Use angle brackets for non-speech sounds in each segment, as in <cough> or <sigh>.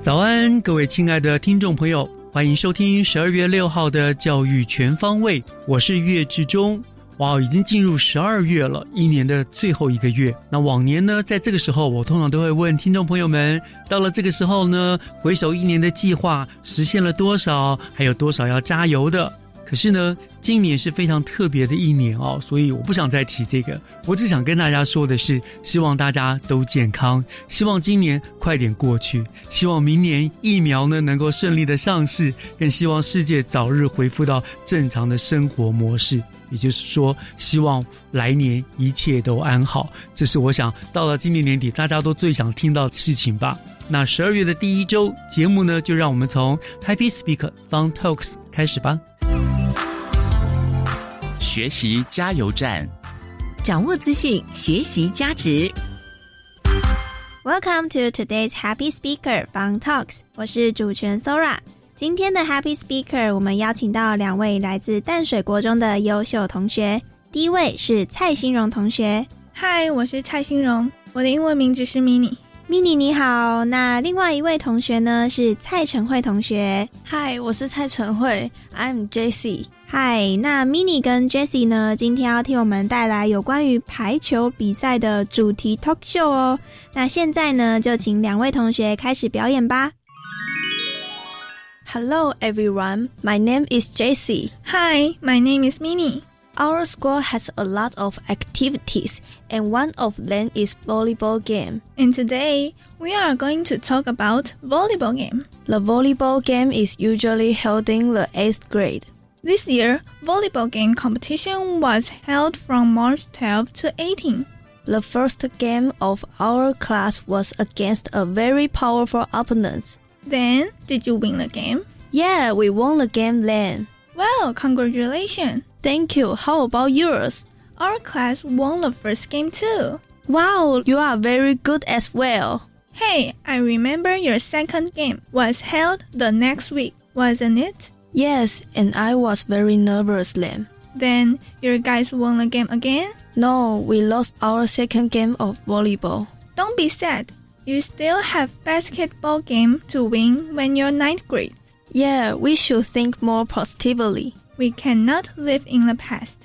早安，各位亲爱的听众朋友，欢迎收听十二月六号的《教育全方位》，我是岳志忠。哇，已经进入十二月了，一年的最后一个月。那往年呢，在这个时候，我通常都会问听众朋友们，到了这个时候呢，回首一年的计划实现了多少，还有多少要加油的。可是呢，今年是非常特别的一年哦，所以我不想再提这个。我只想跟大家说的是，希望大家都健康，希望今年快点过去，希望明年疫苗呢能够顺利的上市，更希望世界早日恢复到正常的生活模式。也就是说，希望来年一切都安好。这是我想到了今年年底大家都最想听到的事情吧。那十二月的第一周节目呢，就让我们从 Happy Speak Fun Talks 开始吧。学习加油站，掌握资讯，学习价值。Welcome to today's Happy Speaker Fun Talks。我是主持人 Sora。今天的 Happy Speaker，我们邀请到两位来自淡水国中的优秀同学。第一位是蔡欣荣同学。Hi，我是蔡欣荣，我的英文名字是 Mini。Mini 你好。那另外一位同学呢是蔡晨慧同学。Hi，我是蔡晨慧，I'm Jessie。嗨，那 Mini 跟 Jessie 呢？今天要替我们带来有关于排球比赛的主题 talk show 哦。那现在呢，就请两位同学开始表演吧。Hello everyone, my name is Jessie. Hi, my name is Mini. Our school has a lot of activities, and one of them is volleyball game. And today we are going to talk about volleyball game. The volleyball game is usually held in the eighth grade. This year, volleyball game competition was held from March 12 to 18. The first game of our class was against a very powerful opponent. Then, did you win the game? Yeah, we won the game then. Well, congratulations. Thank you. How about yours? Our class won the first game too. Wow, you are very good as well. Hey, I remember your second game was held the next week, wasn't it? Yes, and I was very nervous then. Then your guys won the game again? No, we lost our second game of volleyball. Don't be sad. You still have basketball game to win when you're ninth grade. Yeah, we should think more positively. We cannot live in the past.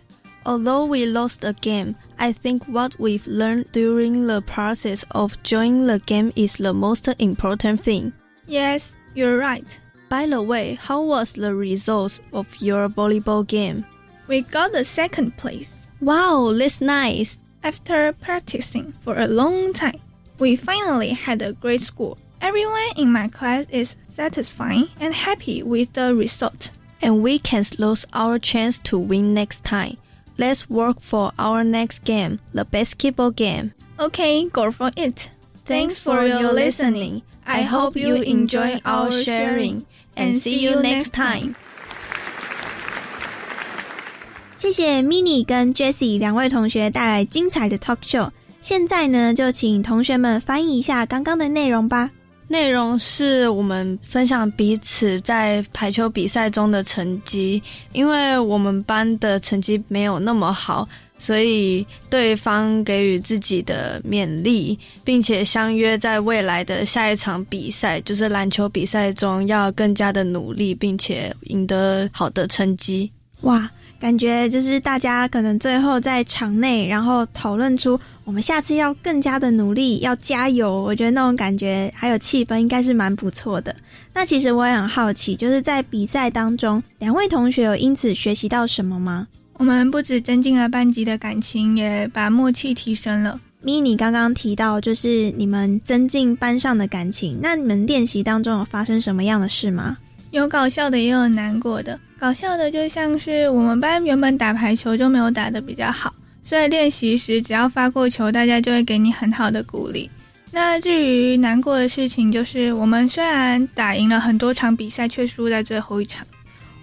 Although we lost the game, I think what we've learned during the process of joining the game is the most important thing. Yes, you're right. By the way, how was the results of your volleyball game? We got the second place. Wow, that's nice. After practicing for a long time, we finally had a great score. Everyone in my class is satisfied and happy with the result. And we can lose our chance to win next time. Let's work for our next game, the basketball game. Okay, go for it. Thanks for your listening. I hope you enjoy our sharing and see you next time. 谢谢 Mini 跟 Jessie 两位同学带来精彩的 talk show。现在呢，就请同学们翻译一下刚刚的内容吧。内容是我们分享彼此在排球比赛中的成绩，因为我们班的成绩没有那么好，所以对方给予自己的勉励，并且相约在未来的下一场比赛，就是篮球比赛中要更加的努力，并且赢得好的成绩。哇！感觉就是大家可能最后在场内，然后讨论出我们下次要更加的努力，要加油。我觉得那种感觉还有气氛应该是蛮不错的。那其实我也很好奇，就是在比赛当中，两位同学有因此学习到什么吗？我们不止增进了班级的感情，也把默契提升了。mini 刚刚提到就是你们增进班上的感情，那你们练习当中有发生什么样的事吗？有搞笑的，也有难过的。搞笑的就像是我们班原本打排球就没有打得比较好，所以练习时只要发过球，大家就会给你很好的鼓励。那至于难过的事情，就是我们虽然打赢了很多场比赛，却输在最后一场。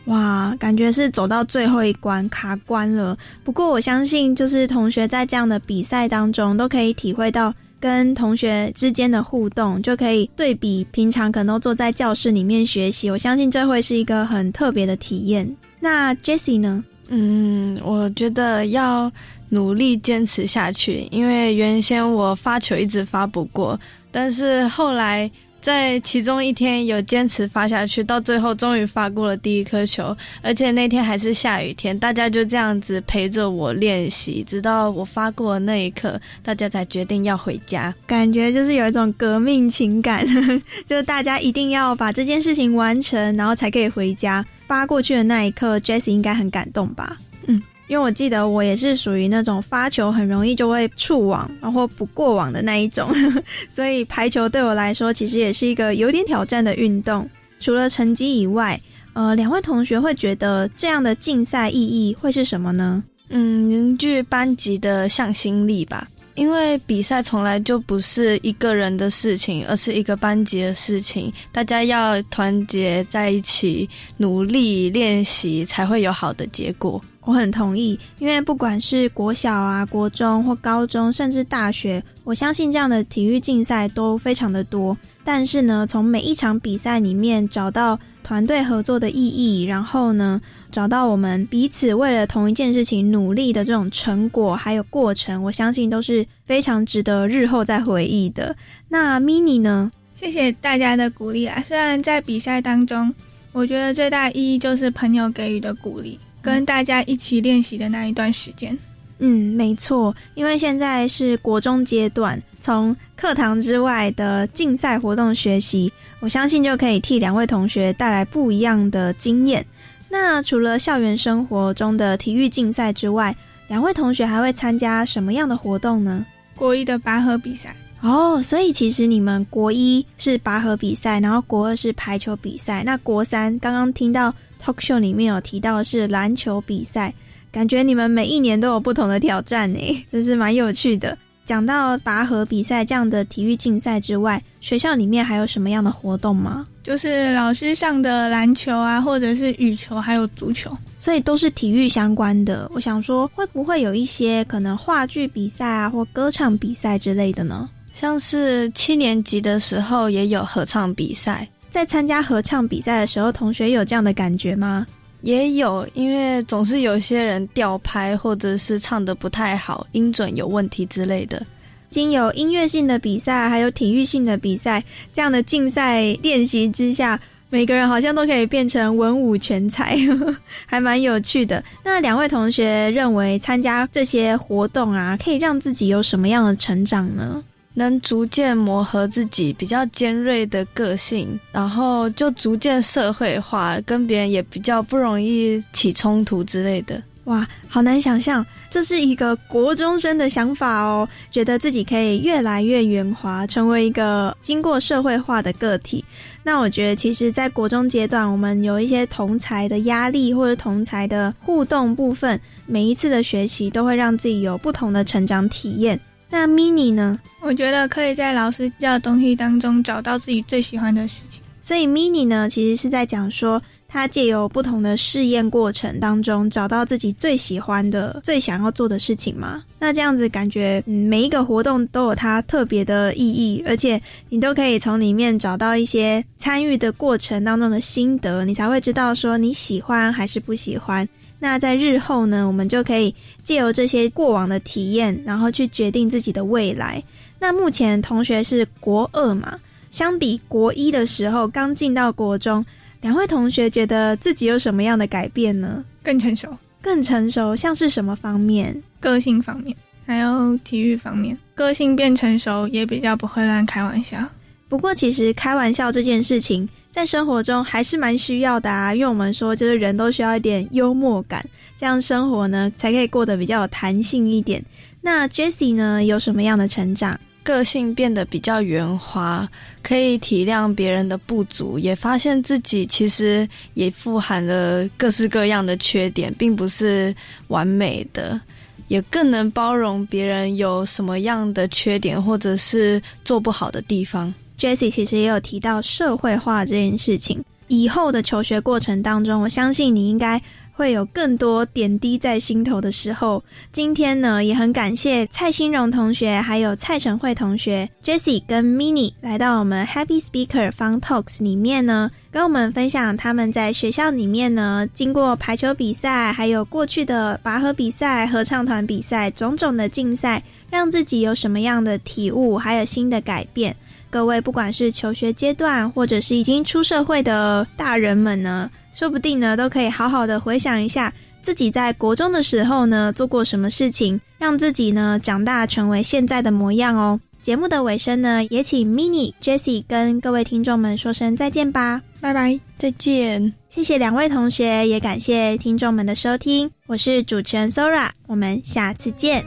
哇，感觉是走到最后一关卡关了。不过我相信，就是同学在这样的比赛当中，都可以体会到。跟同学之间的互动，就可以对比平常可能都坐在教室里面学习。我相信这会是一个很特别的体验。那 Jessie 呢？嗯，我觉得要努力坚持下去，因为原先我发球一直发不过，但是后来。在其中一天有坚持发下去，到最后终于发过了第一颗球，而且那天还是下雨天，大家就这样子陪着我练习，直到我发过的那一刻，大家才决定要回家。感觉就是有一种革命情感，<laughs> 就是大家一定要把这件事情完成，然后才可以回家。发过去的那一刻，Jessie 应该很感动吧？嗯。因为我记得我也是属于那种发球很容易就会触网，然后不过网的那一种，<laughs> 所以排球对我来说其实也是一个有点挑战的运动。除了成绩以外，呃，两位同学会觉得这样的竞赛意义会是什么呢？嗯，凝聚班级的向心力吧。因为比赛从来就不是一个人的事情，而是一个班级的事情，大家要团结在一起，努力练习，才会有好的结果。我很同意，因为不管是国小啊、国中或高中，甚至大学，我相信这样的体育竞赛都非常的多。但是呢，从每一场比赛里面找到团队合作的意义，然后呢，找到我们彼此为了同一件事情努力的这种成果还有过程，我相信都是非常值得日后再回忆的。那 mini 呢？谢谢大家的鼓励啊！虽然在比赛当中，我觉得最大意义就是朋友给予的鼓励。跟大家一起练习的那一段时间，嗯，没错，因为现在是国中阶段，从课堂之外的竞赛活动学习，我相信就可以替两位同学带来不一样的经验。那除了校园生活中的体育竞赛之外，两位同学还会参加什么样的活动呢？国一的拔河比赛哦，所以其实你们国一是拔河比赛，然后国二是排球比赛，那国三刚刚听到。Talk show 里面有提到是篮球比赛，感觉你们每一年都有不同的挑战呢，真是蛮有趣的。讲到拔河比赛这样的体育竞赛之外，学校里面还有什么样的活动吗？就是老师上的篮球啊，或者是羽球，还有足球，所以都是体育相关的。我想说，会不会有一些可能话剧比赛啊，或歌唱比赛之类的呢？像是七年级的时候也有合唱比赛。在参加合唱比赛的时候，同学有这样的感觉吗？也有，因为总是有些人掉拍，或者是唱的不太好，音准有问题之类的。经有音乐性的比赛，还有体育性的比赛，这样的竞赛练习之下，每个人好像都可以变成文武全才，<laughs> 还蛮有趣的。那两位同学认为参加这些活动啊，可以让自己有什么样的成长呢？能逐渐磨合自己比较尖锐的个性，然后就逐渐社会化，跟别人也比较不容易起冲突之类的。哇，好难想象，这是一个国中生的想法哦，觉得自己可以越来越圆滑，成为一个经过社会化的个体。那我觉得，其实，在国中阶段，我们有一些同才的压力或者同才的互动部分，每一次的学习都会让自己有不同的成长体验。那 mini 呢？我觉得可以在老师教的东西当中找到自己最喜欢的事情。所以 mini 呢，其实是在讲说，他借由不同的试验过程当中，找到自己最喜欢的、最想要做的事情嘛？那这样子感觉，嗯，每一个活动都有它特别的意义，而且你都可以从里面找到一些参与的过程当中的心得，你才会知道说你喜欢还是不喜欢。那在日后呢，我们就可以借由这些过往的体验，然后去决定自己的未来。那目前同学是国二嘛？相比国一的时候，刚进到国中。两位同学觉得自己有什么样的改变呢？更成熟，更成熟，像是什么方面？个性方面，还有体育方面。个性变成熟，也比较不会乱开玩笑。不过，其实开玩笑这件事情，在生活中还是蛮需要的啊。因为我们说，就是人都需要一点幽默感，这样生活呢才可以过得比较有弹性一点。那 Jessie 呢，有什么样的成长？个性变得比较圆滑，可以体谅别人的不足，也发现自己其实也富含了各式各样的缺点，并不是完美的，也更能包容别人有什么样的缺点或者是做不好的地方。Jessie 其实也有提到社会化这件事情，以后的求学过程当中，我相信你应该。会有更多点滴在心头的时候。今天呢，也很感谢蔡新荣同学，还有蔡晨慧同学、Jessie 跟 Mini 来到我们 Happy Speaker Fun Talks 里面呢，跟我们分享他们在学校里面呢，经过排球比赛，还有过去的拔河比赛、合唱团比赛，种种的竞赛，让自己有什么样的体悟，还有新的改变。各位，不管是求学阶段，或者是已经出社会的大人们呢？说不定呢，都可以好好的回想一下自己在国中的时候呢做过什么事情，让自己呢长大成为现在的模样哦。节目的尾声呢，也请 Mini Jessie 跟各位听众们说声再见吧，拜拜，再见。谢谢两位同学，也感谢听众们的收听，我是主持人 Sora，我们下次见。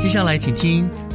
接下来请听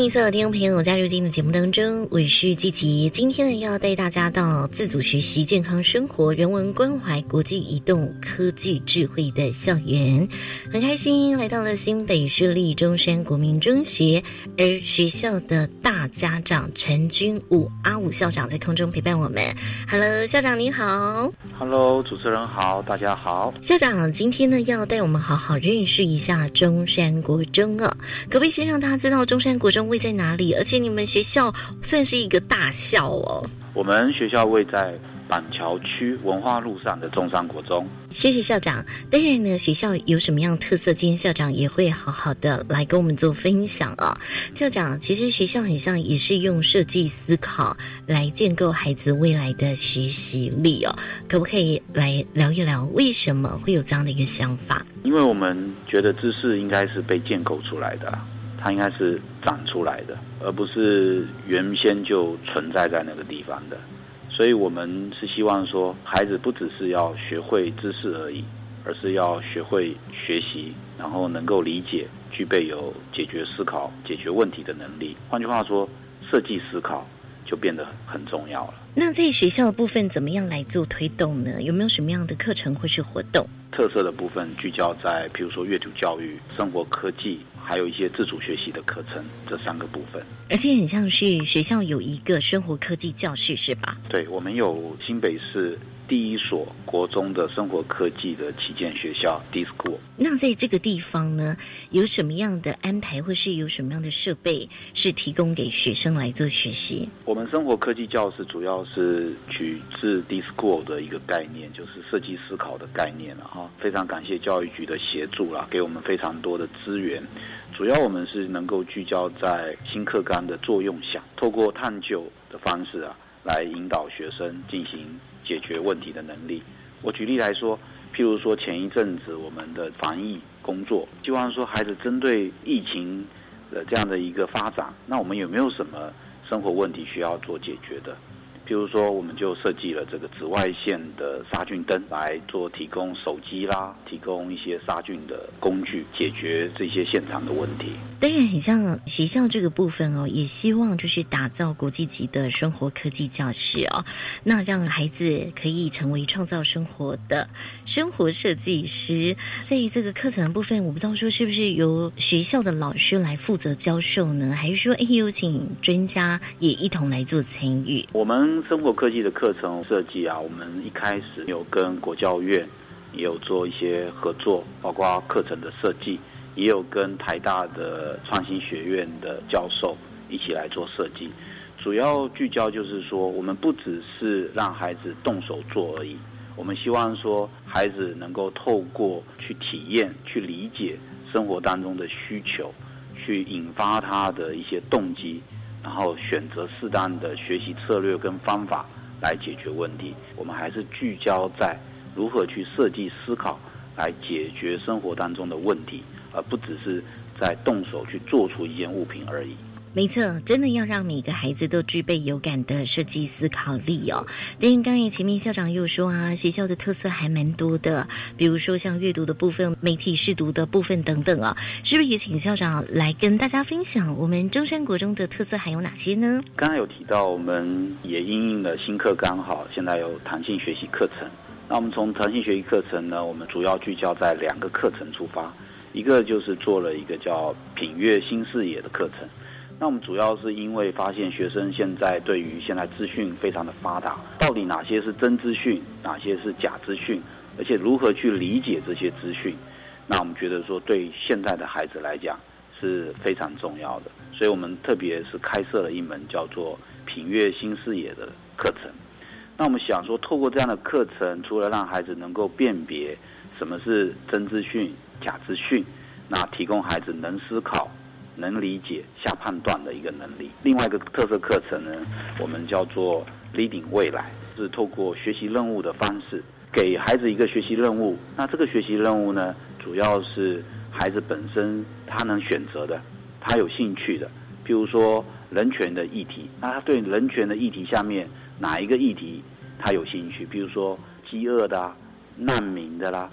欢迎所有听众朋友加入今天的节目当中，我是季吉。今天呢，要带大家到自主学习、健康生活、人文关怀、国际移动、科技智慧的校园，很开心来到了新北市立中山国民中学，而学校的大家长陈君武阿武校长在空中陪伴我们。Hello，校长您好。Hello，主持人好，大家好。校长今天呢，要带我们好好认识一下中山国中啊，可不可以先让大家知道中山国？中位在哪里？而且你们学校算是一个大校哦。我们学校位在板桥区文化路上的中山国中。谢谢校长。当然呢，学校有什么样特色，今天校长也会好好的来跟我们做分享啊。校长，其实学校很像也是用设计思考来建构孩子未来的学习力哦。可不可以来聊一聊为什么会有这样的一个想法？因为我们觉得知识应该是被建构出来的。它应该是长出来的，而不是原先就存在在那个地方的。所以，我们是希望说，孩子不只是要学会知识而已，而是要学会学习，然后能够理解，具备有解决思考、解决问题的能力。换句话说，设计思考就变得很重要了。那在学校的部分，怎么样来做推动呢？有没有什么样的课程或是活动？特色的部分聚焦在，譬如说阅读教育、生活科技。还有一些自主学习的课程，这三个部分，而且很像是学校有一个生活科技教室，是吧？对，我们有新北市。第一所国中的生活科技的旗舰学校 D School。那在这个地方呢，有什么样的安排，或是有什么样的设备是提供给学生来做学习？我们生活科技教室主要是取自 D School 的一个概念，就是设计思考的概念了哈。非常感谢教育局的协助啦，给我们非常多的资源。主要我们是能够聚焦在新课纲的作用下，透过探究的方式啊，来引导学生进行。解决问题的能力。我举例来说，譬如说前一阵子我们的防疫工作，希望说孩子针对疫情的这样的一个发展，那我们有没有什么生活问题需要做解决的？譬如说，我们就设计了这个紫外线的杀菌灯来做提供手机啦，提供一些杀菌的工具，解决这些现场的问题。当然，很像学校这个部分哦，也希望就是打造国际级的生活科技教室哦，那让孩子可以成为创造生活的生活设计师。在这个课程的部分，我不知道说是不是由学校的老师来负责教授呢，还是说哎有请专家也一同来做参与？我们。生活科技的课程设计啊，我们一开始有跟国教院也有做一些合作，包括课程的设计，也有跟台大的创新学院的教授一起来做设计。主要聚焦就是说，我们不只是让孩子动手做而已，我们希望说孩子能够透过去体验、去理解生活当中的需求，去引发他的一些动机。然后选择适当的学习策略跟方法来解决问题。我们还是聚焦在如何去设计思考来解决生活当中的问题，而不只是在动手去做出一件物品而已。没错，真的要让每个孩子都具备有感的设计思考力哦。但刚才前面校长又说啊，学校的特色还蛮多的，比如说像阅读的部分、媒体试读的部分等等啊，是不是也请校长来跟大家分享我们中山国中的特色还有哪些呢？刚刚有提到，我们也应用了新课刚好，现在有弹性学习课程。那我们从弹性学习课程呢，我们主要聚焦在两个课程出发，一个就是做了一个叫品阅新视野的课程。那我们主要是因为发现学生现在对于现在资讯非常的发达，到底哪些是真资讯，哪些是假资讯，而且如何去理解这些资讯，那我们觉得说对现在的孩子来讲是非常重要的，所以我们特别是开设了一门叫做品阅新视野的课程。那我们想说，透过这样的课程，除了让孩子能够辨别什么是真资讯、假资讯，那提供孩子能思考。能理解、下判断的一个能力。另外一个特色课程呢，我们叫做 Leading 未来，是透过学习任务的方式，给孩子一个学习任务。那这个学习任务呢，主要是孩子本身他能选择的，他有兴趣的。譬如说人权的议题，那他对人权的议题下面哪一个议题他有兴趣？比如说饥饿的、难民的啦。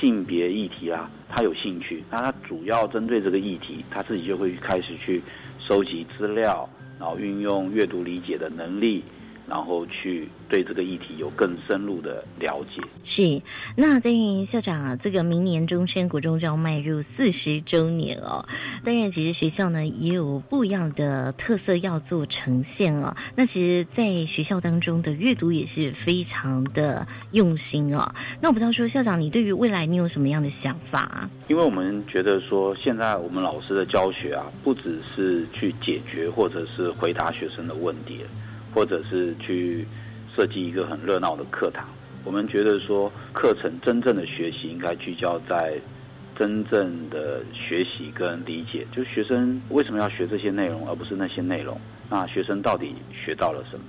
性别议题啦，他有兴趣，那他主要针对这个议题，他自己就会开始去收集资料，然后运用阅读理解的能力。然后去对这个议题有更深入的了解。是，那在校长啊，这个明年中山国中就要迈入四十周年哦。当然，其实学校呢也有不一样的特色要做呈现哦。那其实，在学校当中的阅读也是非常的用心哦。那我不知道说，校长你对于未来你有什么样的想法？因为我们觉得说，现在我们老师的教学啊，不只是去解决或者是回答学生的问题。或者是去设计一个很热闹的课堂，我们觉得说课程真正的学习应该聚焦在真正的学习跟理解，就学生为什么要学这些内容，而不是那些内容？那学生到底学到了什么？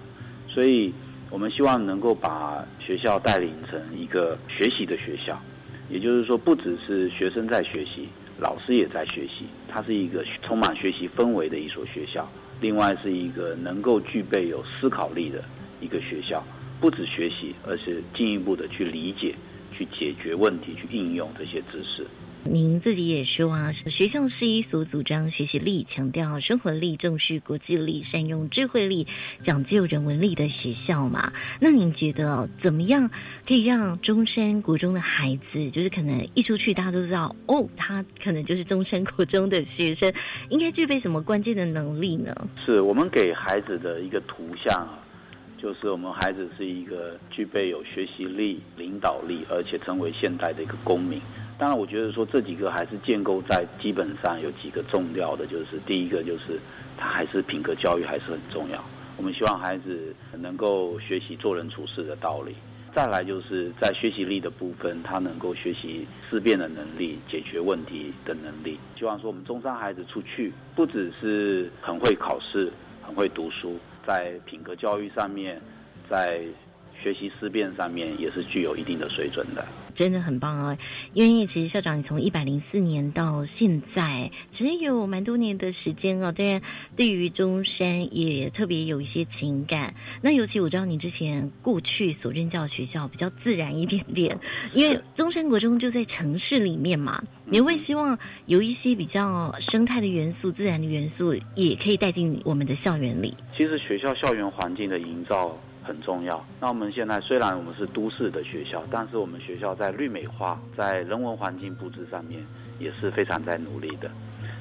所以我们希望能够把学校带领成一个学习的学校，也就是说，不只是学生在学习，老师也在学习，它是一个充满学习氛围的一所学校。另外是一个能够具备有思考力的一个学校，不止学习，而是进一步的去理解、去解决问题、去应用这些知识。您自己也说啊，学校是一所主张学习力、强调生活力、重视国际力、善用智慧力、讲究人文力的学校嘛？那您觉得怎么样可以让中山国中的孩子，就是可能一出去大家都知道哦，他可能就是中山国中的学生，应该具备什么关键的能力呢？是我们给孩子的一个图像啊，就是我们孩子是一个具备有学习力、领导力，而且成为现代的一个公民。当然，我觉得说这几个还是建构在基本上有几个重要的，就是第一个就是他还是品格教育还是很重要。我们希望孩子能够学习做人处事的道理。再来就是在学习力的部分，他能够学习思辨的能力、解决问题的能力。希望说我们中山孩子出去不只是很会考试、很会读书，在品格教育上面，在学习思辨上面也是具有一定的水准的。真的很棒哦。因为其实校长，你从一百零四年到现在，其实有蛮多年的时间哦。当然，对于中山也特别有一些情感。那尤其我知道你之前过去所任教学校比较自然一点点，因为中山国中就在城市里面嘛，你会希望有一些比较生态的元素、自然的元素，也可以带进我们的校园里。其实学校校园环境的营造。很重要。那我们现在虽然我们是都市的学校，但是我们学校在绿美化、在人文环境布置上面也是非常在努力的。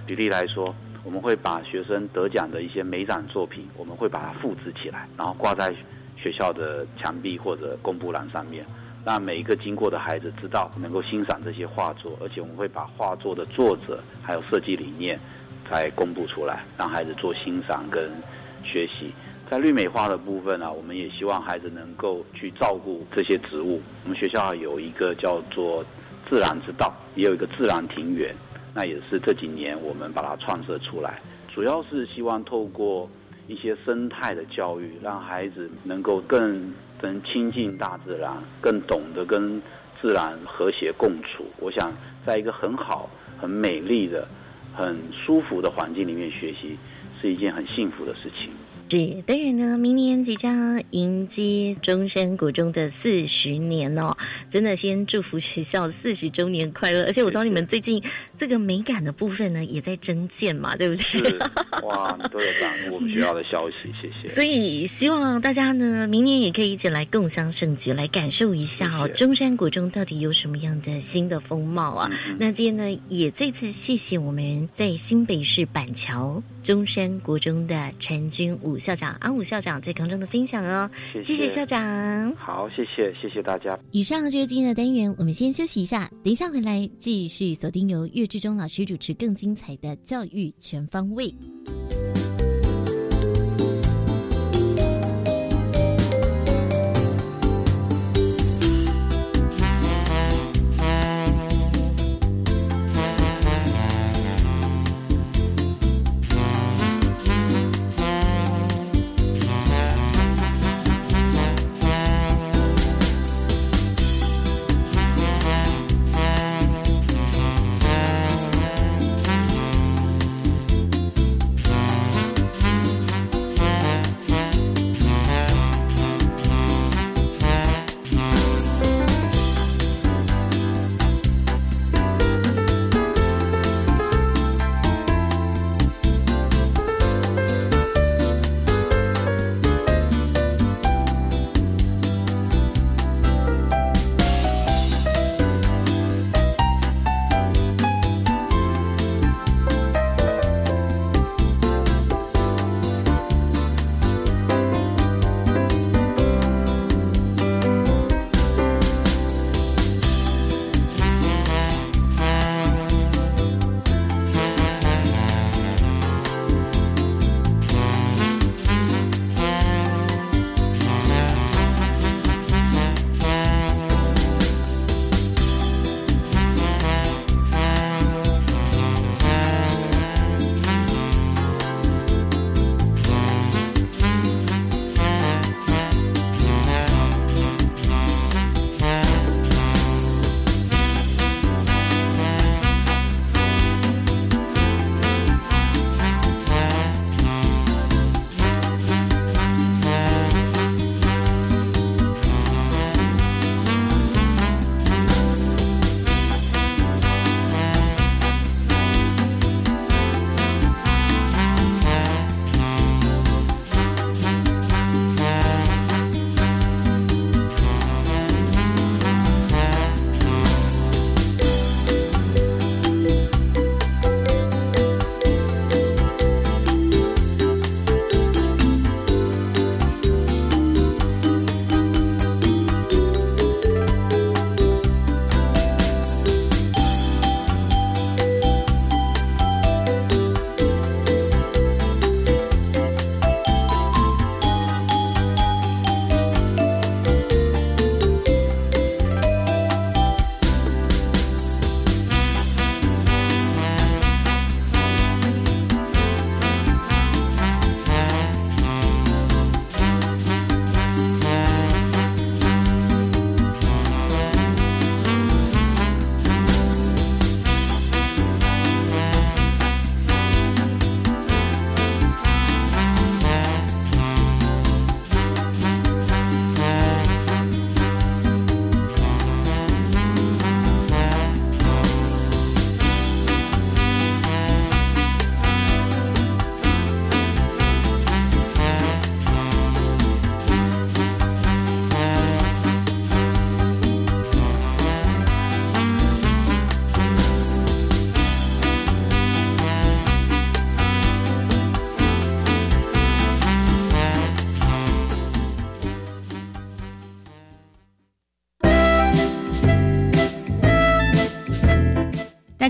举例来说，我们会把学生得奖的一些美展作品，我们会把它复制起来，然后挂在学校的墙壁或者公布栏上面，让每一个经过的孩子知道能够欣赏这些画作。而且我们会把画作的作者还有设计理念再公布出来，让孩子做欣赏跟学习。在绿美化的部分呢，我们也希望孩子能够去照顾这些植物。我们学校有一个叫做“自然之道”，也有一个自然庭园，那也是这几年我们把它创设出来，主要是希望透过一些生态的教育，让孩子能够更能亲近大自然，更懂得跟自然和谐共处。我想，在一个很好、很美丽的、很舒服的环境里面学习，是一件很幸福的事情。是，当然呢，明年即将迎接中山国中的四十年哦，真的先祝福学校四十周年快乐！而且我知道你们最近这个美感的部分呢，也在增建嘛，对不对？是，哇，你都有掌握我们学校的消息，谢谢。所以希望大家呢，明年也可以一起来共襄盛举，来感受一下哦，中山国中到底有什么样的新的风貌啊？那今天呢，也再次谢谢我们在新北市板桥中山国中的陈君武。校长安武校长在空中的分享哦，谢谢校长。好，谢谢谢谢大家。以上就是今天的单元，我们先休息一下，等一下回来继续锁定由岳志忠老师主持更精彩的教育全方位。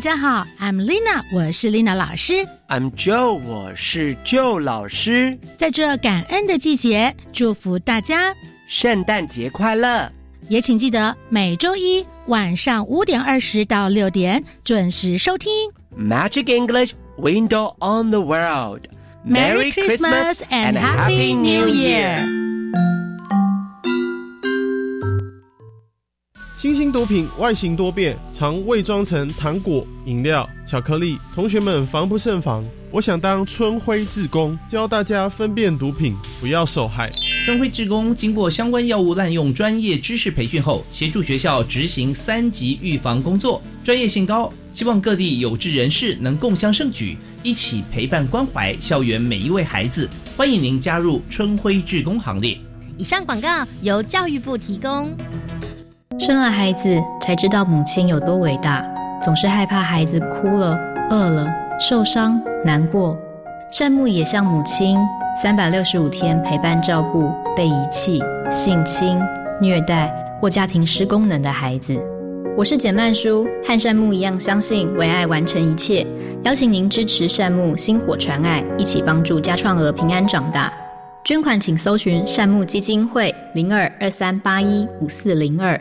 家好，I'm Lina，我是 Lina 老师。I'm Joe，我是 Joe 老师。在这感恩的季节，祝福大家圣诞节快乐！也请记得每周一晚上五点二十到六点准时收听 Magic English Window on the World。 Merry Christmas and Happy New Year！ 新兴毒品外形多变，常伪装成糖果、饮料、巧克力，同学们防不胜防。我想当春晖志工，教大家分辨毒品，不要受害。春晖志工经过相关药物滥用专业知识培训后，协助学校执行三级预防工作，专业性高。希望各地有志人士能共襄盛举，一起陪伴关怀校园每一位孩子。欢迎您加入春晖志工行列。以上广告由教育部提供。生了孩子才知道母亲有多伟大，总是害怕孩子哭了、饿了、受伤、难过。善牧也像母亲，三百六十五天陪伴照顾被遗弃、性侵、虐待或家庭失功能的孩子。我是简曼书，和善牧一样相信为爱完成一切，邀请您支持善牧薪火传爱，一起帮助家创儿平安长大。捐款请搜寻善牧基金会零二二三八一五四零二。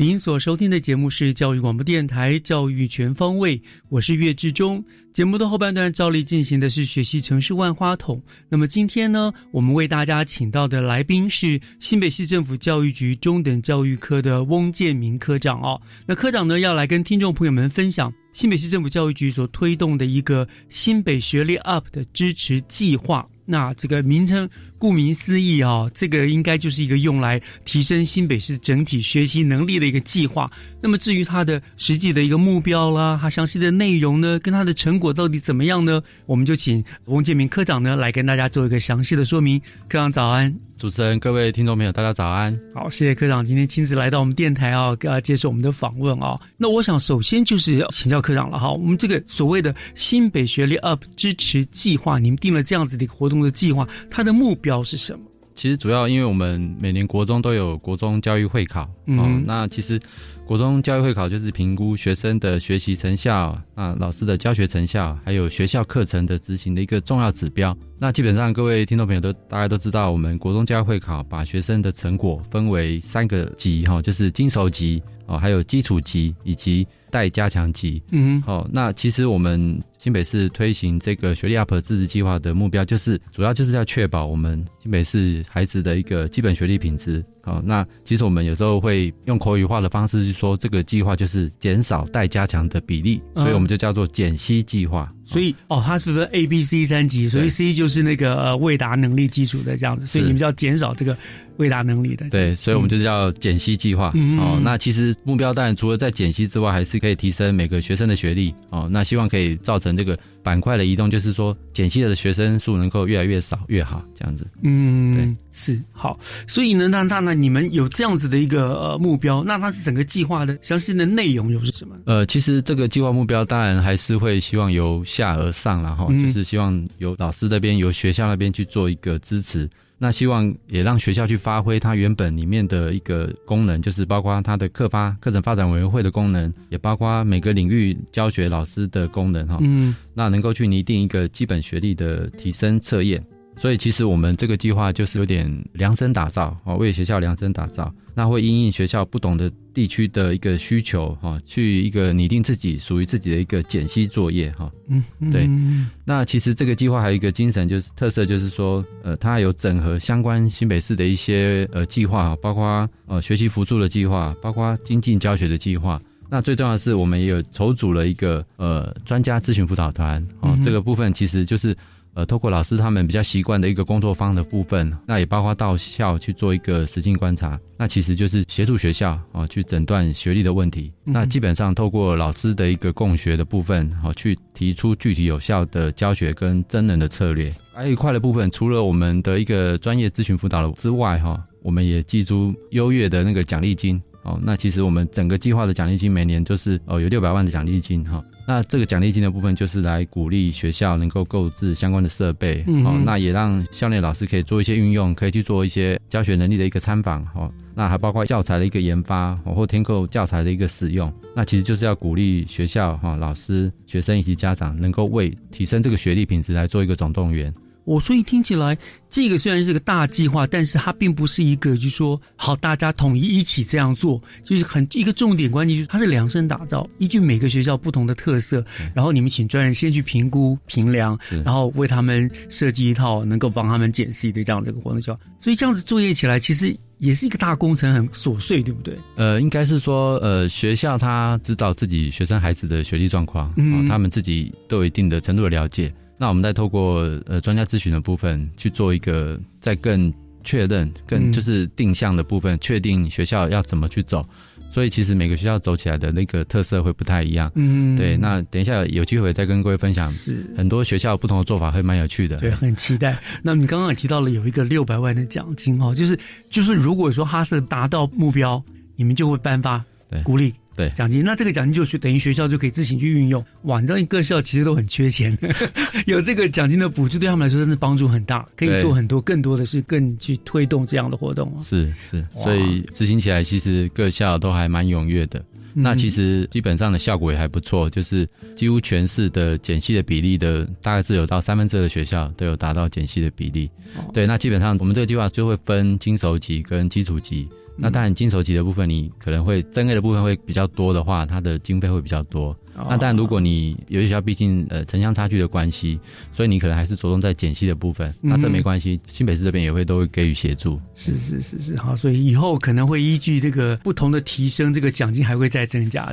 您所收听的节目是教育广播电台《教育全方位》，我是岳志忠。节目的后半段照例进行的是学习城市万花筒。那么今天呢，我们为大家请到的来宾是新北市政府教育局中等教育科的翁建明科长哦。那科长呢，要来跟听众朋友们分享新北市政府教育局所推动的一个新北学历 UP 的支持计划。那这个名称顾名思义啊、这个应该就是一个用来提升新北市整体学习能力的一个计划。那么至于它的实际的一个目标啦，它详细的内容呢，跟它的成果到底怎么样呢？我们就请翁建明科长呢来跟大家做一个详细的说明。科长早安，主持人、各位听众朋友，大家早安。好，谢谢科长今天亲自来到我们电台啊，呃，接受我们的访问啊。那我想首先就是要请教科长了哈，我们这个所谓的新北学历 UP 支持计划，你们定了这样子的一个活动的计划，它的目标是什么？其实主要因为我们每年国中都有国中教育会考，嗯哦，那其实国中教育会考就是评估学生的学习成效啊，老师的教学成效，还有学校课程的执行的一个重要指标。那基本上各位听众朋友都大家都知道，我们国中教育会考把学生的成果分为三个级哈、哦，就是精熟级哦，还有基础级以及待加强级。嗯，好、哦，那其实我们新北市推行这个学历 UP 支持计划的目标，就是主要就是要确保我们新北市孩子的一个基本学历品质。好、哦，那其实我们有时候会用口语化的方式去说，这个计划就是减少待加强的比例，所以我们就叫做减息计划。所以哦，它是不是 A、B、C 三级，所以 C 就是那个呃未达能力基础的这样子，所以你们就要减少这个未达能力的。对，所以我们就叫减息计划。嗯、哦，那其实目标当然除了在减息之外，还是可以提升每个学生的学历。哦，那希望可以造成这个板块的移动，就是说减息的学生数能够越来越少越好，这样子。嗯，对，是好。所以呢，那那那你们有这样子的一个呃目标，那它是整个计划的详细的内容又是什么？呃，其实这个计划目标当然还是会希望由下而上啦，哈、嗯，就是希望由老师那边、由学校那边去做一个支持。那希望也让学校去发挥它原本里面的一个功能，就是包括它的课发课程发展委员会的功能，也包括每个领域教学老师的功能哈。嗯，那能够去拟定一个基本学历的提升测验。所以其实我们这个计划就是有点量身打造哦，为学校量身打造。那会因应学校不同的地区的一个需求哈，去一个拟定自己属于自己的一个减息作业哈。嗯，对。那其实这个计划还有一个精神就是特色，就是说呃，它有整合相关新北市的一些呃计划，包括呃学习辅助的计划，包括精进教学的计划。那最重要的是，我们也有筹组了一个呃专家咨询辅导团哦，这个部分其实就是。呃，透过老师他们比较习惯的一个工作方的部分，那也包括到校去做一个实境观察，那其实就是协助学校啊去诊断学历的问题。那基本上透过老师的一个共学的部分，好去提出具体有效的教学跟真人的策略。还有一块的部分，除了我们的一个专业咨询辅导之外，哈，我们也寄出优越的那个奖励金。哦，那其实我们整个计划的奖励金每年就是哦有六百万的奖励金哈。那这个奖励金的部分就是来鼓励学校能够购置相关的设备，哦，那也让校内老师可以做一些运用，可以去做一些教学能力的一个参访，哦，那还包括教材的一个研发，或添购教材的一个使用。那其实就是要鼓励学校哈老师、学生以及家长能够为提升这个学历品质来做一个总动员。我所以听起来，这个虽然是个大计划，但是它并不是一个，就是说好大家统一一起这样做，就是很一个重点关键，就是它是量身打造，依据每个学校不同的特色，然后你们请专人先去评估评量，然后为他们设计一套能够帮他们减 C 的这样的一个活动计划。所以这样子作业起来，其实也是一个大工程，很琐碎，对不对？呃，应该是说，呃，学校他知道自己学生孩子的学历状况，嗯，他们自己都有一定的程度的了解。那我们再透过呃专家咨询的部分去做一个再更确认、更就是定向的部分，确定学校要怎么去走。所以其实每个学校走起来的那个特色会不太一样。嗯，对。那等一下有机会再跟各位分享，是很多学校不同的做法会蛮有趣的。对，很期待。那你刚刚也提到了有一个六百万的奖金哦，就是就是如果说哈是达到目标，你们就会颁发鼓励。对奖金，那这个奖金就是等于学校就可以自行去运用。哇，你知道各校其实都很缺钱，<laughs> 有这个奖金的补助，对他们来说真的帮助很大，可以做很多更多的事，更去推动这样的活动。是是，所以执行起来其实各校都还蛮踊跃的。那其实基本上的效果也还不错，就是几乎全市的减息的比例的大概是有到三分之二的学校都有达到减息的比例。对，那基本上我们这个计划就会分金手级跟基础级。那当然，金手级的部分，你可能会增额的部分会比较多的话，它的经费会比较多。那但如果你有些学校毕竟呃城乡差距的关系，所以你可能还是着重在减息的部分。那这没关系，新北市这边也会都会给予协助。是是是是，好，所以以后可能会依据这个不同的提升，这个奖金还会再增加。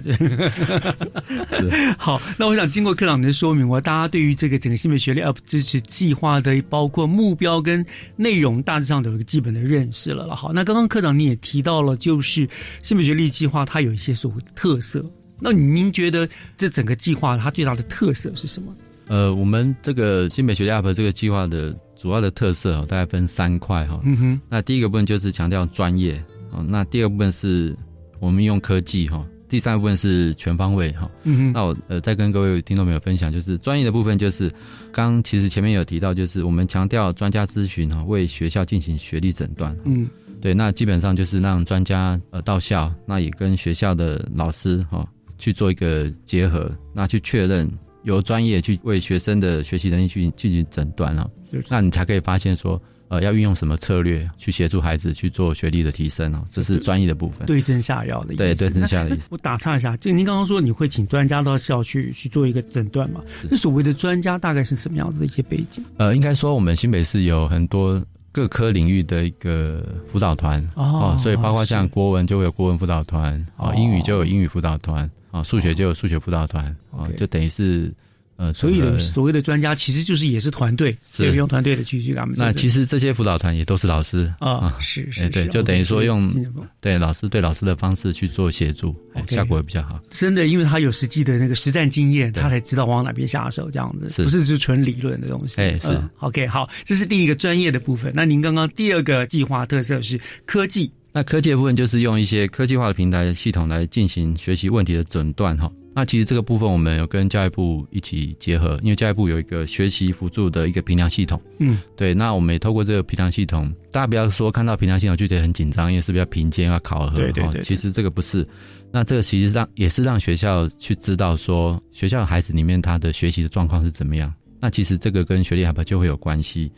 好，那我想经过科长的说明，我大家对于这个整个新北学历 UP 支持计划的包括目标跟内容，大致上都有一个基本的认识了了。好，那刚刚科长你也提到了，就是新北学历计划它有一些所谓的特色。那您觉得这整个计划它最大的特色是什么？呃，我们这个新北学历 UP 这个计划的主要的特色大概分三块哈。嗯哼。那第一个部分就是强调专业啊，那第二部分是我们用科技哈，第三部分是全方位哈。嗯哼。那我呃再跟各位听众朋友分享，就是专业的部分就是刚其实前面有提到，就是我们强调专家咨询哈，为学校进行学历诊断。嗯。对，那基本上就是让专家呃到校，那也跟学校的老师哈。去做一个结合，那去确认由专业去为学生的学习能力去进行诊断了，那你才可以发现说，呃，要运用什么策略去协助孩子去做学历的提升哦，这是专业的部分，对症下药的意思。对，对症下药的意思。我打岔一下，就您刚刚说你会请专家到校去去做一个诊断嘛？那所谓的专家大概是什么样子的一些背景？呃，应该说我们新北市有很多各科领域的一个辅导团哦，所以包括像国文就会有国文辅导团啊，英语就有英语辅导团。啊，数学就有数学辅导团啊，就等于是呃，所以所谓的专家其实就是也是团队，是用团队的去去他们。那其实这些辅导团也都是老师啊，是是，对，就等于说用对老师对老师的方式去做协助，效果也比较好。真的，因为他有实际的那个实战经验，他才知道往哪边下手，这样子不是就纯理论的东西。哎，是 OK，好，这是第一个专业的部分。那您刚刚第二个计划特色是科技。那科技的部分就是用一些科技化的平台系统来进行学习问题的诊断哈。那其实这个部分我们有跟教育部一起结合，因为教育部有一个学习辅助的一个评量系统。嗯，对。那我们也透过这个评量系统，大家不要说看到评量系统就觉得很紧张，因为是比较评鉴要考核。对对对。其实这个不是，那这个其实让也是让学校去知道说学校的孩子里面他的学习的状况是怎么样。那其实这个跟学历海拔就会有关系。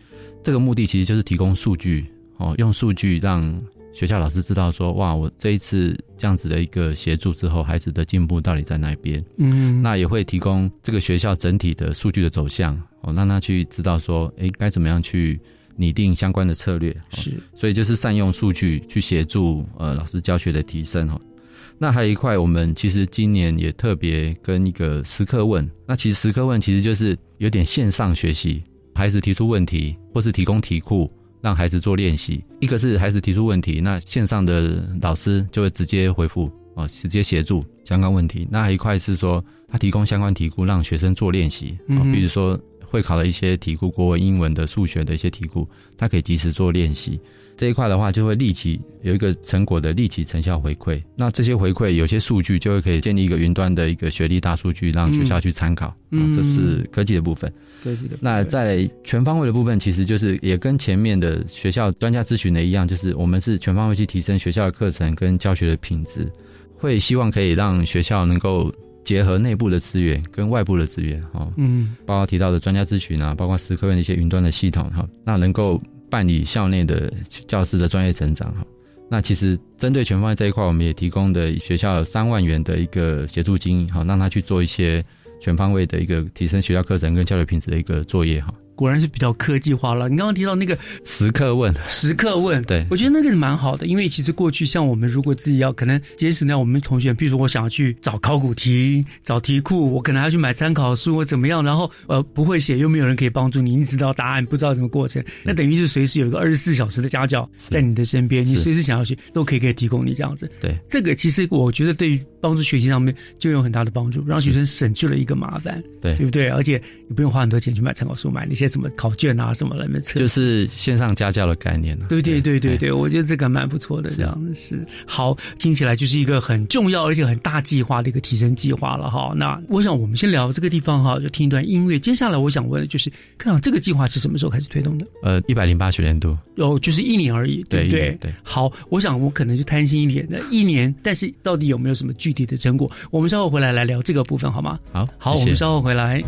这个目的其实就是提供数据哦，用数据让学校老师知道说，哇，我这一次这样子的一个协助之后，孩子的进步到底在哪边？嗯，那也会提供这个学校整体的数据的走向哦，让他去知道说，诶，该怎么样去拟定相关的策略。是，所以就是善用数据去协助呃老师教学的提升哦。那还有一块，我们其实今年也特别跟一个时刻问，那其实时刻问其实就是有点线上学习。孩子提出问题，或是提供题库，让孩子做练习。一个是孩子提出问题，那线上的老师就会直接回复啊，直接协助相关问题。那还一块是说，他提供相关题库，让学生做练习啊，比如说会考的一些题库，国文、英文的、数学的一些题库，他可以及时做练习。这一块的话，就会立即有一个成果的立即成效回馈。那这些回馈有些数据，就会可以建立一个云端的一个学历大数据，让学校去参考。嗯，这是科技的部分。科技的。那在全方位的部分，其实就是也跟前面的学校专家咨询的一样，就是我们是全方位去提升学校的课程跟教学的品质，会希望可以让学校能够结合内部的资源跟外部的资源。哈，嗯，包括提到的专家咨询啊，包括思科院的一些云端的系统哈，那能够。办理校内的教师的专业成长哈，那其实针对全方位这一块，我们也提供的学校三万元的一个协助金好，让他去做一些全方位的一个提升学校课程跟教育品质的一个作业哈。果然是比较科技化了。你刚刚提到那个时刻问，时刻问，对。我觉得那个是蛮好的，因为其实过去像我们如果自己要可能节省掉我们同学，比如说我想要去找考古题、找题库，我可能要去买参考书或怎么样，然后呃不会写又没有人可以帮助你，你知道答案不知道什么过程，那等于是随时有一个二十四小时的家教在你的身边，你随时想要学都可以可以提供你这样子。对，这个其实我觉得对于帮助学习上面就有很大的帮助，让学生省去了一个麻烦，对。对不对？而且你不用花很多钱去买参考书，买那些什么考卷啊。啊，什么来没测？就是线上家教的概念对对对对对，我觉得这个蛮不错的，这样子是好，听起来就是一个很重要而且很大计划的一个提升计划了哈。那我想我们先聊这个地方哈，就听一段音乐。接下来我想问的就是，看这个计划是什么时候开始推动的？呃，一百零八学年度，哦，就是一年而已，对不对？对。好，我想我可能就贪心一点，那一年，但是到底有没有什么具体的成果？我们稍后回来来聊这个部分好吗？好，好，我们稍后回来。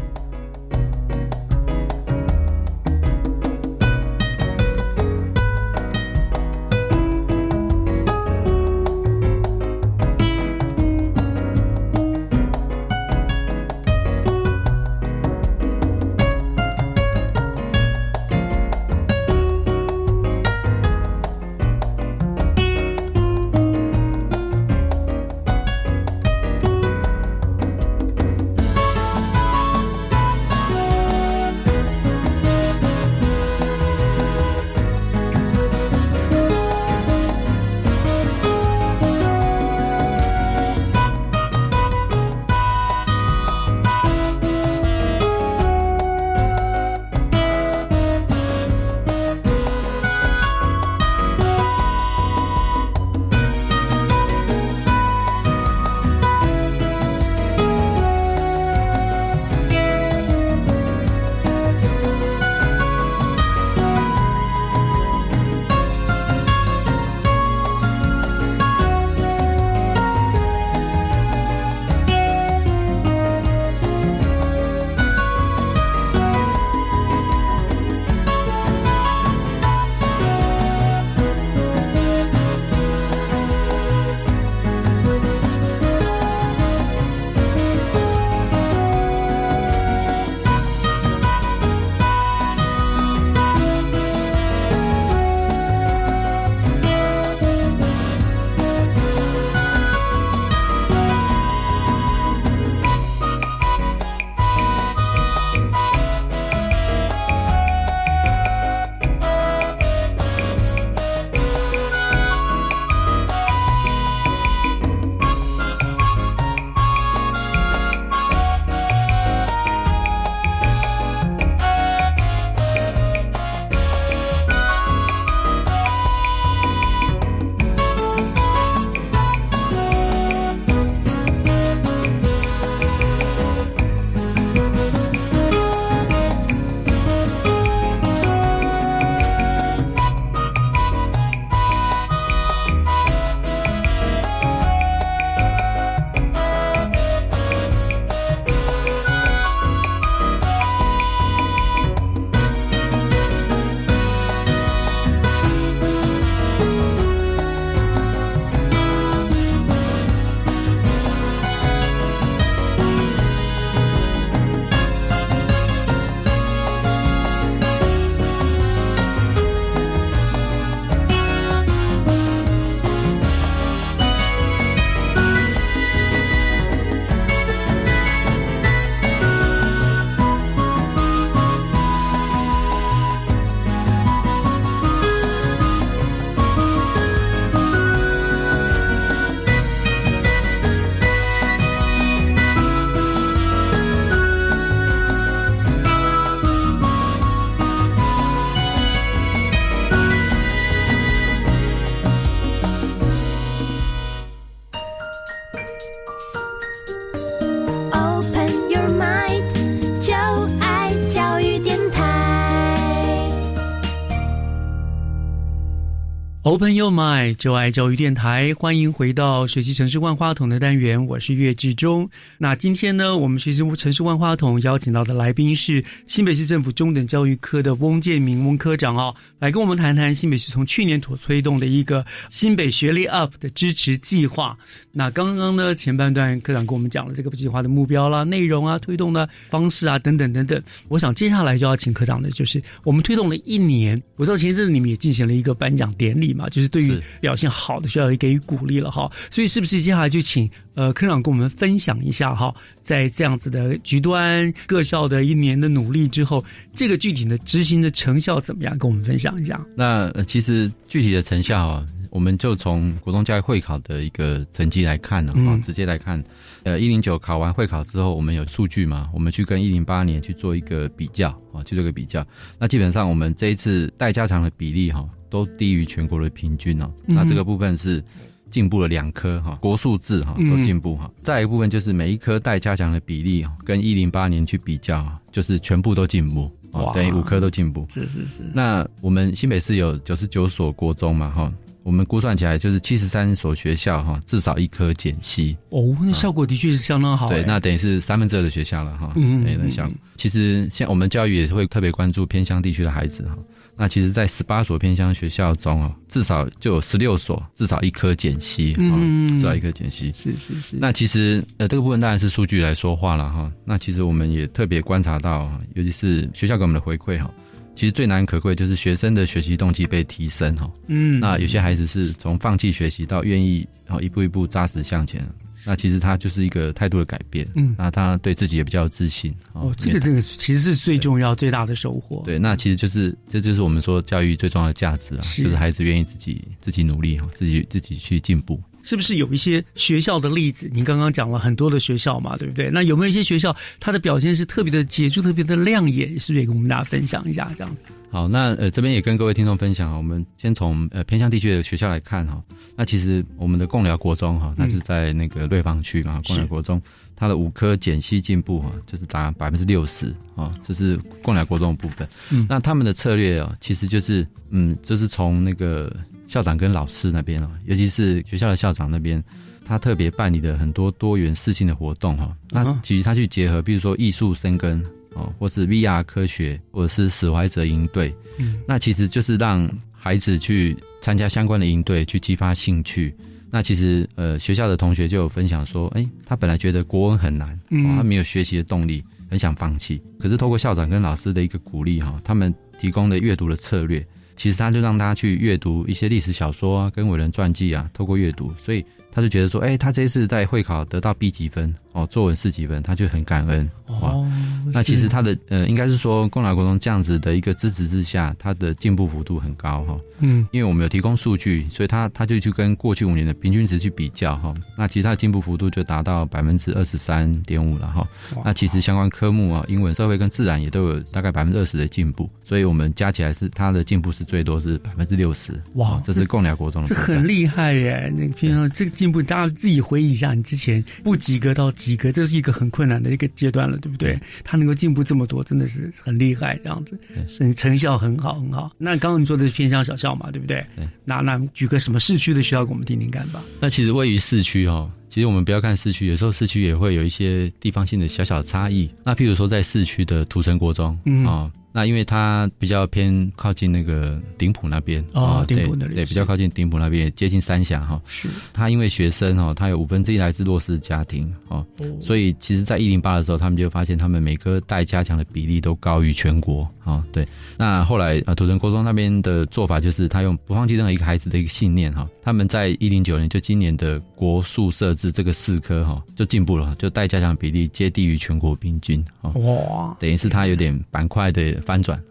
Open Your Mind，就爱教育电台，欢迎回到学习城市万花筒的单元，我是岳志忠。那今天呢，我们学习城市万花筒邀请到的来宾是新北市政府中等教育科的翁建明翁科长哦，来跟我们谈谈新北市从去年所推动的一个新北学历 Up 的支持计划。那刚刚呢，前半段科长跟我们讲了这个计划的目标啦、内容啊、推动的方式啊等等等等。我想接下来就要请科长的就是我们推动了一年，我知道前一阵子你们也进行了一个颁奖典礼。嘛，就是对于表现好的学校也给予鼓励了哈，所以是不是接下来就请呃科长跟我们分享一下哈，在这样子的局端各校的一年的努力之后，这个具体的执行的成效怎么样？跟我们分享一下。那呃、其实具体的成效啊，我们就从国中教育会考的一个成绩来看呢，哈、直接来看，呃，一零九考完会考之后，我们有数据嘛，我们去跟一零八年去做一个比较啊，去做个比较。那基本上我们这一次带加长的比例哈。都低于全国的平均哦，那这个部分是进步了两科哈，国数字哈都进步哈。再一部分就是每一科待加强的比例跟一零八年去比较，就是全部都进步，等于五科都进步。是是是。那我们新北市有九十九所国中嘛哈，我们估算起来就是七十三所学校哈，至少一科减息。哦，那效果的确是相当好。对，那等于是三分之二的学校了哈。嗯嗯。那效果其实像我们教育也是会特别关注偏乡地区的孩子哈。那其实，在十八所偏乡学校中哦，至少就有十六所至少一科减息啊，至少一科减息。是是是。那其实呃，这个部分当然是数据来说话了哈。那其实我们也特别观察到，尤其是学校给我们的回馈哈，其实最难可贵就是学生的学习动机被提升哈。嗯。那有些孩子是从放弃学习到愿意，然后一步一步扎实向前。那其实他就是一个态度的改变，嗯，那他对自己也比较有自信。哦，这个这个其实是最重要、最大的收获。对，那其实就是这就是我们说教育最重要的价值啊，就是孩子愿意自己自己努力哈，自己自己去进步。是不是有一些学校的例子？您刚刚讲了很多的学校嘛，对不对？那有没有一些学校它的表现是特别的杰出、特别的亮眼？是不是也跟我们大家分享一下这样子？好，那呃这边也跟各位听众分享啊，我们先从呃偏向地区的学校来看哈。那其实我们的贡寮国中哈，那就是在那个瑞芳区嘛，贡寮国中它的五科减息进步哈，就是达百分之六十啊，这是贡寮国中的部分。嗯，那他们的策略啊，其实就是嗯，就是从那个校长跟老师那边哦，尤其是学校的校长那边，他特别办理的很多多元适性的活动哈。那其实他去结合，比如说艺术生根。哦，或是 VR 科学，或者是史怀哲营队，嗯，那其实就是让孩子去参加相关的营队，去激发兴趣。那其实呃，学校的同学就有分享说，哎，他本来觉得国文很难，哦，他没有学习的动力，很想放弃。可是透过校长跟老师的一个鼓励哈，他们提供的阅读的策略，其实他就让他去阅读一些历史小说啊，跟伟人传记啊，透过阅读，所以他就觉得说，哎，他这一次在会考得到 B 级分。哦，作文四几分，他就很感恩。哦，那其实他的呃，应该是说，共劳国中这样子的一个支持之下，他的进步幅度很高哈。嗯，因为我们有提供数据，所以他他就去跟过去五年的平均值去比较哈。那其实他的进步幅度就达到百分之二十三点五了哈。那其实相关科目啊，英文、社会跟自然也都有大概百分之二十的进步，所以我们加起来是他的进步是最多是百分之六十。哇，这是共疗国中的，这很厉害耶！那平常这个进步，大家自己回忆一下，你之前不及格到。及格，这是一个很困难的一个阶段了，对不对？他能够进步这么多，真的是很厉害，这样子，成成效很好，很好。那刚刚你说的是偏向小校嘛，对不对？那那举个什么市区的学校给我们听听看吧。那其实位于市区哦，其实我们不要看市区，有时候市区也会有一些地方性的小小差异。那譬如说在市区的土城国中啊。那因为它比较偏靠近那个顶埔那边哦，顶埔那里对，比较靠近顶埔那边，接近三峡哈。是。他因为学生哦，他有五分之一来自弱势家庭哦，所以其实，在一零八的时候，他们就发现他们每科带加强的比例都高于全国哦。对。那后来啊，土城国中那边的做法就是，他用不放弃任何一个孩子的一个信念哈。他们在一零九年就今年的国数设置这个四科哈，就进步了，就带加强比例接低于全国平均啊。哇。等于是他有点板块的。翻转，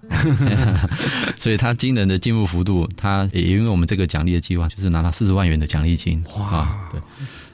<laughs> 所以他惊人的进步幅度，他也因为我们这个奖励的计划，就是拿到四十万元的奖励金。哇，对。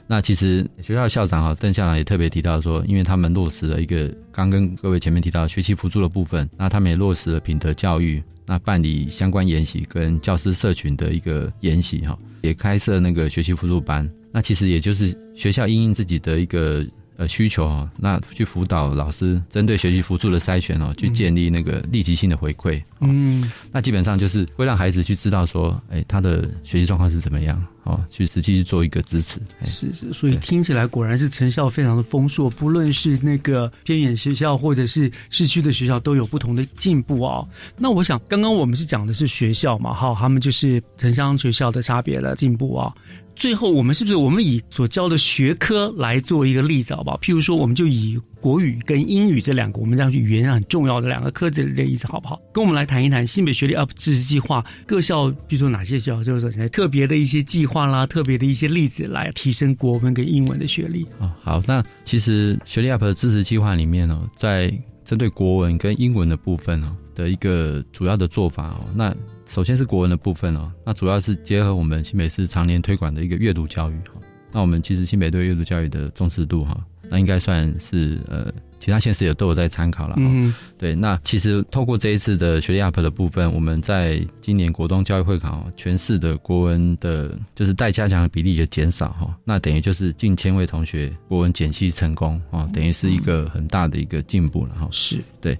那其实学校校长哈，邓校长也特别提到说，因为他们落实了一个刚跟各位前面提到学习辅助的部分，那他们也落实了品德教育，那办理相关研习跟教师社群的一个研习哈，也开设那个学习辅助班。那其实也就是学校因应自己的一个。呃需求哦，那去辅导老师针对学习辅助的筛选哦，去建立那个立即性的回馈。嗯，那基本上就是会让孩子去知道说，哎，他的学习状况是怎么样哦，去实际去做一个支持。是是，所以听起来果然是成效非常的丰硕，不论是那个偏远学校或者是市区的学校，都有不同的进步哦。那我想，刚刚我们是讲的是学校嘛，哈，他们就是城乡学校的差别的进步啊。最后，我们是不是我们以所教的学科来做一个例子，好不好？譬如说，我们就以国语跟英语这两个我们这样去语言上很重要的两个科的例子，好不好？跟我们来谈一谈新北学历 UP 支持计划各校，比如说哪些学校就是说特别的一些计划啦，特别的一些例子来提升国文跟英文的学历啊。好，那其实学历 UP 的支持计划里面呢，在针对国文跟英文的部分哦的一个主要的做法哦，那。首先是国文的部分哦，那主要是结合我们新北市常年推广的一个阅读教育哈。那我们其实新北对阅读教育的重视度哈，那应该算是呃其他县市也都有在参考了。嗯，对。那其实透过这一次的学历 UP 的部分，我们在今年国东教育会考全市的国文的，就是待加强的比例也减少哈。那等于就是近千位同学国文减析成功啊，等于是一个很大的一个进步了哈。是对。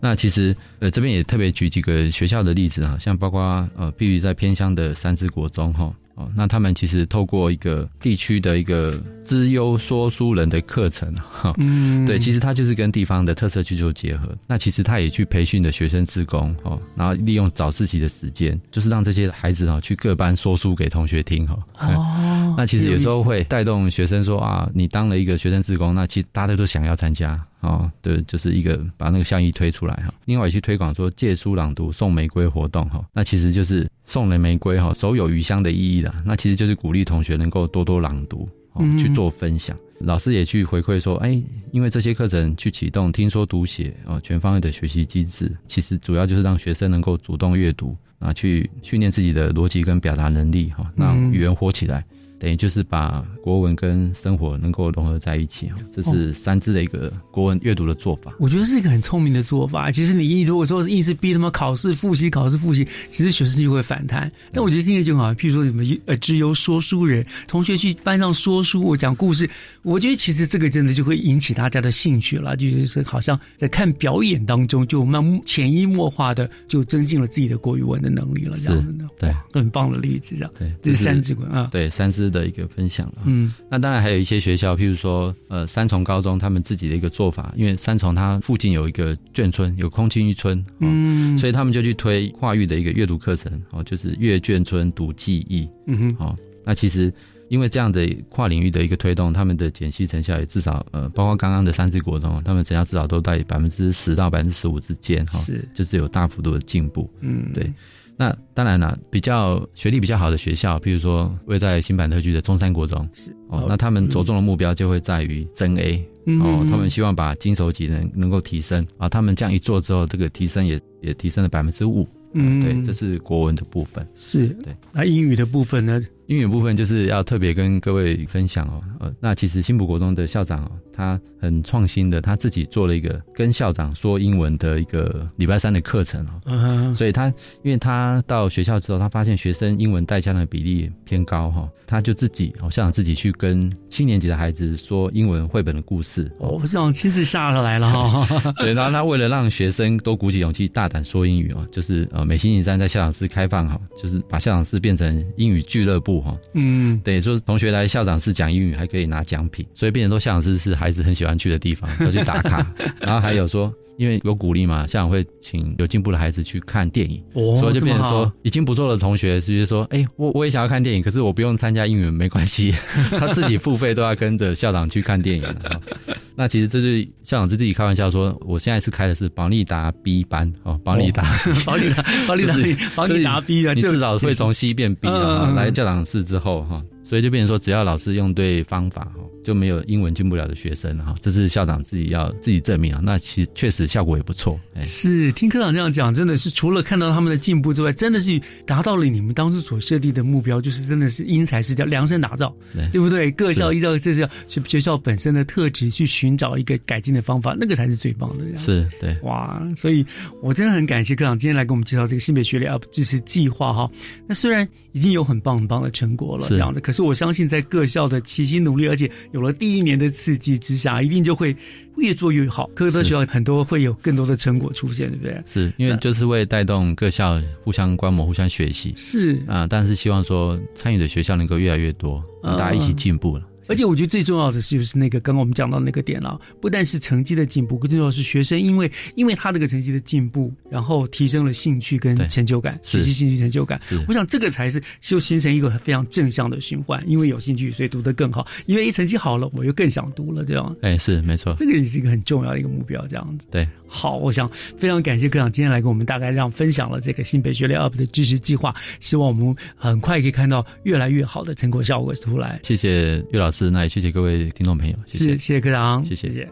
那其实，呃，这边也特别举几个学校的例子啊，像包括呃，譬如在偏乡的三支国中哈，哦，那他们其实透过一个地区的一个资优说书人的课程哈，嗯，对，其实他就是跟地方的特色去做结合。那其实他也去培训的学生职工哦，然后利用早自习的时间，就是让这些孩子哈去各班说书给同学听哈。哦，那其实有时候会带动学生说啊，你当了一个学生职工，那其实大家都想要参加。哦，对，就是一个把那个效益推出来哈。另外也去推广说借书朗读送玫瑰活动哈，那其实就是送人玫瑰哈，手有余香的意义啦。那其实就是鼓励同学能够多多朗读哦，去做分享。老师也去回馈说，哎，因为这些课程去启动听说读写啊全方位的学习机制，其实主要就是让学生能够主动阅读啊，去训练自己的逻辑跟表达能力哈，让语言活起来。等于就是把国文跟生活能够融合在一起啊，这是三支的一个国文阅读的做法。我觉得是一个很聪明的做法。其实你一如果说是硬是逼他们考试复习、考试复习，其实学生就会反弹。但我觉得听着就好，譬如说什么呃，只有说书人同学去班上说书，我讲故事，我觉得其实这个真的就会引起大家的兴趣了，就是好像在看表演当中，就慢潜移默化的就增进了自己的国语文的能力了，这样子的。对，很棒的例子，这样。对，这是三支文啊。对，三支。的一个分享了，嗯，那当然还有一些学校，譬如说，呃，三重高中他们自己的一个做法，因为三重它附近有一个眷村，有空青育村，嗯，所以他们就去推跨域的一个阅读课程，哦，就是阅眷村读记忆，嗯哼，好，那其实因为这样的跨领域的一个推动，他们的减息成效也至少，呃，包括刚刚的三支国中，他们成效至少都在百分之十到百分之十五之间，哈，是，就是有大幅度的进步，嗯，对。那当然了，比较学历比较好的学校，譬如说位在新版特区的中山国中，是。哦，那他们着重的目标就会在于增 A 哦，他们希望把金手级能能够提升啊，他们这样一做之后，这个提升也也提升了百分之五，嗯，对，这是国文的部分，是。对，那英语的部分呢？英语部分就是要特别跟各位分享哦，呃，那其实新浦国中的校长哦，他很创新的，他自己做了一个跟校长说英文的一个礼拜三的课程哦，嗯，所以他因为他到学校之后，他发现学生英文带腔的比例偏高哈，他就自己哦，校长自己去跟七年级的孩子说英文绘本的故事，哦，校长亲自下来了哈，<laughs> 对，然后他为了让学生都鼓起勇气大胆说英语哦，就是呃每星期三在校长室开放哈，就是把校长室变成英语俱乐部。哈，嗯，对，说同学来校长室讲英语还可以拿奖品，所以变成说校长室是孩子很喜欢去的地方，要去打卡。<laughs> 然后还有说，因为有鼓励嘛，校长会请有进步的孩子去看电影，所以就变成说已经不错的同学直接说，哎，我我也想要看电影，可是我不用参加英语没关系，<laughs> 他自己付费都要跟着校长去看电影。那其实这是校长自己开玩笑说，我现在是开的是保利达 B 班哦，保利 <laughs> 达，保利达，保利达，保利达 B 啊，你至少会从 C 变 B 啊，来校长室之后哈。所以就变成说，只要老师用对方法，哈，就没有英文进不了的学生，哈，这是校长自己要自己证明啊。那其实确实效果也不错。哎是听科长这样讲，真的是除了看到他们的进步之外，真的是达到了你们当初所设立的目标，就是真的是因材施教，量身打造，对不对？各校依照这校学学校本身的特质去寻找一个改进的方法，那个才是最棒的。是对，哇！所以我真的很感谢科长今天来给我们介绍这个性别学历 UP 支持计划哈。那虽然已经有很棒很棒的成果了，这样子，可是。是我相信在各校的齐心努力，而且有了第一年的刺激之下，一定就会越做越好。科科学校很多会有更多的成果出现，对不对？是因为就是为带动各校互相观摩、互相学习。是啊，但是希望说参与的学校能够越来越多，大家一起进步了。而且我觉得最重要的是，就是那个刚刚我们讲到那个点了，不但是成绩的进步，更重要是学生，因为因为他这个成绩的进步，然后提升了兴趣跟成就感，学习兴趣成就感。我想这个才是就形成一个非常正向的循环，因为有兴趣，所以读得更好，因为一成绩好了，我又更想读了，这样。哎，是没错，这个也是一个很重要的一个目标，这样子。对，好，我想非常感谢科长今天来跟我们大概让分享了这个新北学类 UP 的支持计划，希望我们很快可以看到越来越好的成果效果出来。谢谢岳老师，那也谢谢各位。听众朋友，谢谢谢谢科长，谢谢谢谢。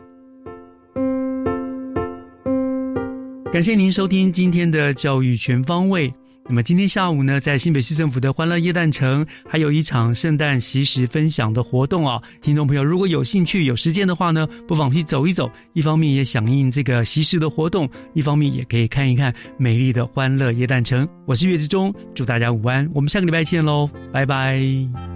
感谢您收听今天的教育全方位。那么今天下午呢，在新北市政府的欢乐夜诞城，还有一场圣诞习食分享的活动啊。听众朋友，如果有兴趣、有时间的话呢，不妨去走一走。一方面也响应这个习食的活动，一方面也可以看一看美丽的欢乐夜诞城。我是岳志忠，祝大家午安，我们下个礼拜见喽，拜拜。